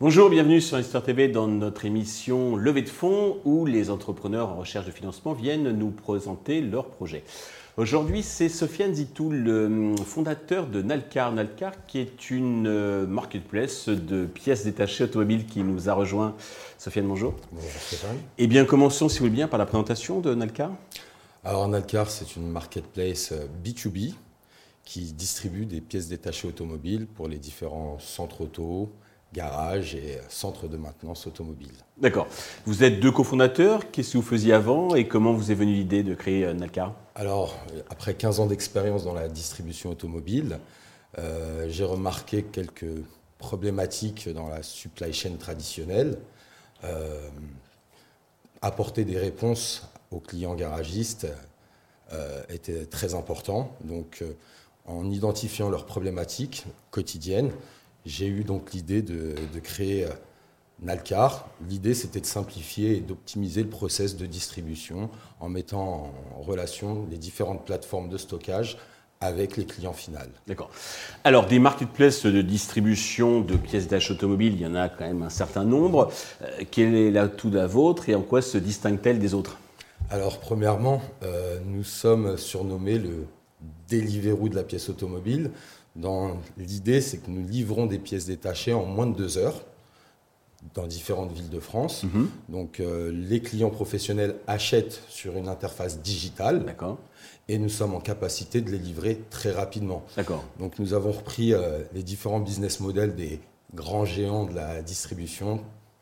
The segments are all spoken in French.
Bonjour, bienvenue sur Investor TV dans notre émission Levée de fonds où les entrepreneurs en recherche de financement viennent nous présenter leurs projets. Aujourd'hui, c'est Sofiane Zitou, le fondateur de Nalcar. Nalcar, qui est une euh, marketplace de pièces détachées automobiles qui nous a rejoint. Sofiane, bonjour. Bonjour Stéphane. Eh bien, commençons, si vous voulez bien, par la présentation de Nalcar. Alors, Nalcar, c'est une marketplace B2B euh, qui distribue des pièces détachées automobiles pour les différents centres auto, garage et centre de maintenance automobile. D'accord. Vous êtes deux cofondateurs. Qu'est-ce que vous faisiez avant et comment vous est venue l'idée de créer euh, Nalcar? Alors, après 15 ans d'expérience dans la distribution automobile, euh, j'ai remarqué quelques problématiques dans la supply chain traditionnelle. Euh, apporter des réponses aux clients garagistes était très important. Donc, en identifiant leurs problématiques quotidiennes, j'ai eu donc l'idée de, créer euh, Nalcar. L'idée, c'était de simplifier et d'optimiser le process de distribution en mettant en relation les différentes plateformes de stockage avec les clients finaux. D'accord. Alors, des marketplaces de distribution de pièces d'achat automobile, il y en a quand même un certain nombre. Euh, quel est l'atout de la vôtre et en quoi se distingue-t-elle des autres? Alors, premièrement, euh, nous sommes surnommés le Deliveroo de la pièce automobile. Dans l'idée, c'est que nous livrons des pièces détachées en moins de deux heures dans différentes villes de France. Mhm. Donc, euh, les clients professionnels achètent sur une interface digitale. Et nous sommes en capacité de les livrer très rapidement. Donc, nous avons repris euh, les différents business models des grands géants de la distribution.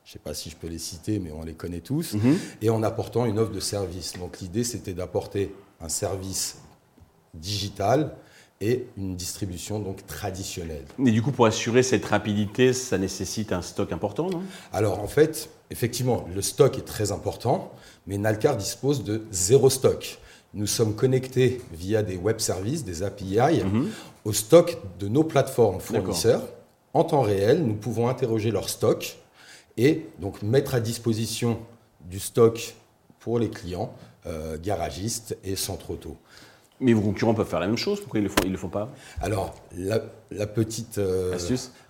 Je ne sais pas si je peux les citer, mais on les connaît tous. Mhm. Et en apportant une offre de service. Donc, l'idée, c'était d'apporter un service digital et une distribution donc traditionnelle. Et du coup, pour assurer cette rapidité, ça nécessite un stock important, non? Alors en fait, effectivement, le stock est très important, mais Nalcar dispose de zéro stock. Nous sommes connectés via des web services, des API, mhm. au stock de nos plateformes fournisseurs. En temps réel, nous pouvons interroger leur stock et donc mettre à disposition du stock pour les clients, euh, garagistes et centres auto. Mais vos concurrents peuvent faire la même chose, pourquoi ils ne le, font, ils le font pas? Alors, la, petite euh,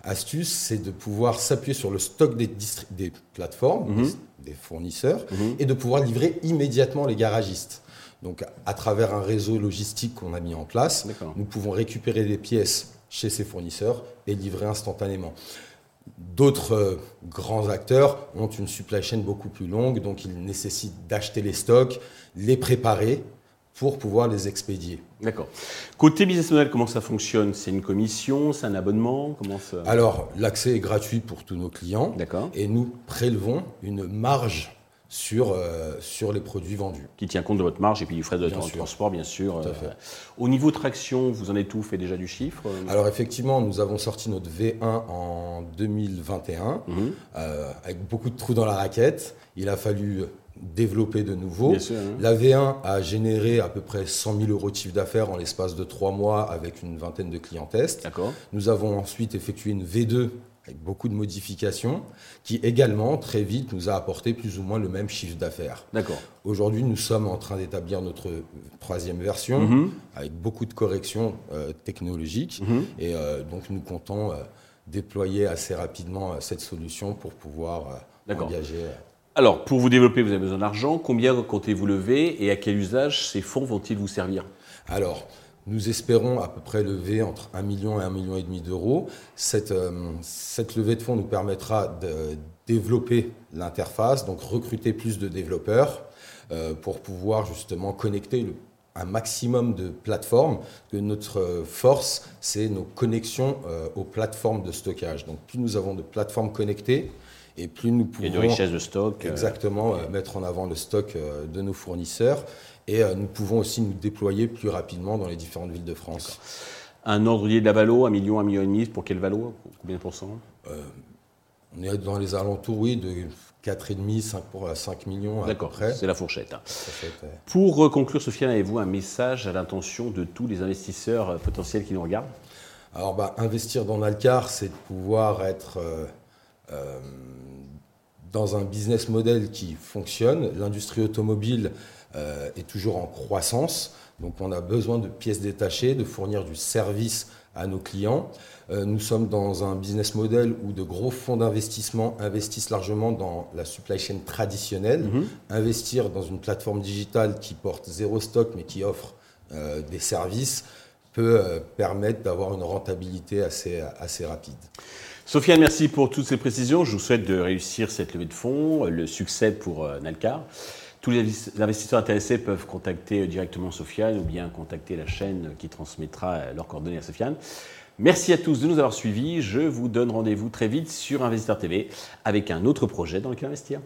astuce, c'est de pouvoir s'appuyer sur le stock des, des plateformes, mhm. des, fournisseurs, mhm. et de pouvoir livrer immédiatement les garagistes. Donc, à travers un réseau logistique qu'on a mis en place, nous pouvons récupérer des pièces chez ces fournisseurs et livrer instantanément. D'autres euh, grands acteurs ont une supply chain beaucoup plus longue, donc ils nécessitent d'acheter les stocks, les préparer pour pouvoir les expédier. D'accord. Côté business model, comment ça fonctionne? C'est une commission C'est un abonnement? Comment ça... Alors, l'accès est gratuit pour tous nos clients. D'accord. Et nous prélevons une marge sur, euh, sur les produits vendus. Qui tient compte de votre marge et puis du frais de transport, bien sûr. Tout à fait. Euh, au niveau traction, vous en êtes tout fait déjà du chiffre Alors effectivement, nous avons sorti notre V1 en 2021 mhm. euh, avec beaucoup de trous dans la raquette. Il a fallu développer de nouveau. Hein. La V1 a généré à peu près 100 000 euros de chiffre d'affaires en l'espace de trois mois avec une vingtaine de clients tests. Nous avons ensuite effectué une V2 avec beaucoup de modifications, qui également, très vite, nous a apporté plus ou moins le même chiffre d'affaires. D'accord. Aujourd'hui, nous sommes en train d'établir notre troisième version, mhm. avec beaucoup de corrections euh, technologiques, mhm. et euh, donc nous comptons euh, déployer assez rapidement cette solution pour pouvoir engager alors, pour vous développer, vous avez besoin d'argent. Combien comptez-vous lever et à quel usage ces fonds vont-ils vous servir? Alors, nous espérons à peu près lever entre 1 million et 1 million et demi d'euros. Cette, euh, cette levée de fonds nous permettra de développer l'interface, donc recruter plus de développeurs euh, pour pouvoir justement connecter un maximum de plateformes. Notre force, c'est nos connexions euh, aux plateformes de stockage. Donc plus nous avons de plateformes connectées, et plus nous pouvons. Et de richesse de stock. Euh, exactement, euh, mettre en avant le stock euh, de nos fournisseurs. Et nous pouvons aussi nous déployer plus rapidement dans les différentes villes de France. Un ordrier de la Valo, un million, un million et demi, pour quelle Valo Combien de pourcents? On est dans les alentours, oui, de 4,5 5 pour 5 millions. D'accord, c'est la fourchette. Hein. Pour conclure, Sofiane, avez-vous un message à l'intention de tous les investisseurs potentiels qui nous regardent? Alors, bah, investir dans Nalcar, c'est de pouvoir être dans un business model qui fonctionne. L'industrie automobile est toujours en croissance. Donc on a besoin de pièces détachées, de fournir du service à nos clients. Euh, nous sommes dans un business model où de gros fonds d'investissement investissent largement dans la supply chain traditionnelle. Mhm. Investir dans une plateforme digitale qui porte zéro stock mais qui offre euh, des services peut euh, permettre d'avoir une rentabilité assez, assez rapide. Sofiane, merci pour toutes ces précisions. Je vous souhaite de réussir cette levée de fonds, le succès pour Nalcar. Tous les investisseurs intéressés peuvent contacter directement Sofiane ou bien contacter la chaîne qui transmettra leurs coordonnées à Sofiane. Merci à tous de nous avoir suivis. Je vous donne rendez-vous très vite sur Investisseur TV avec un autre projet dans lequel investir.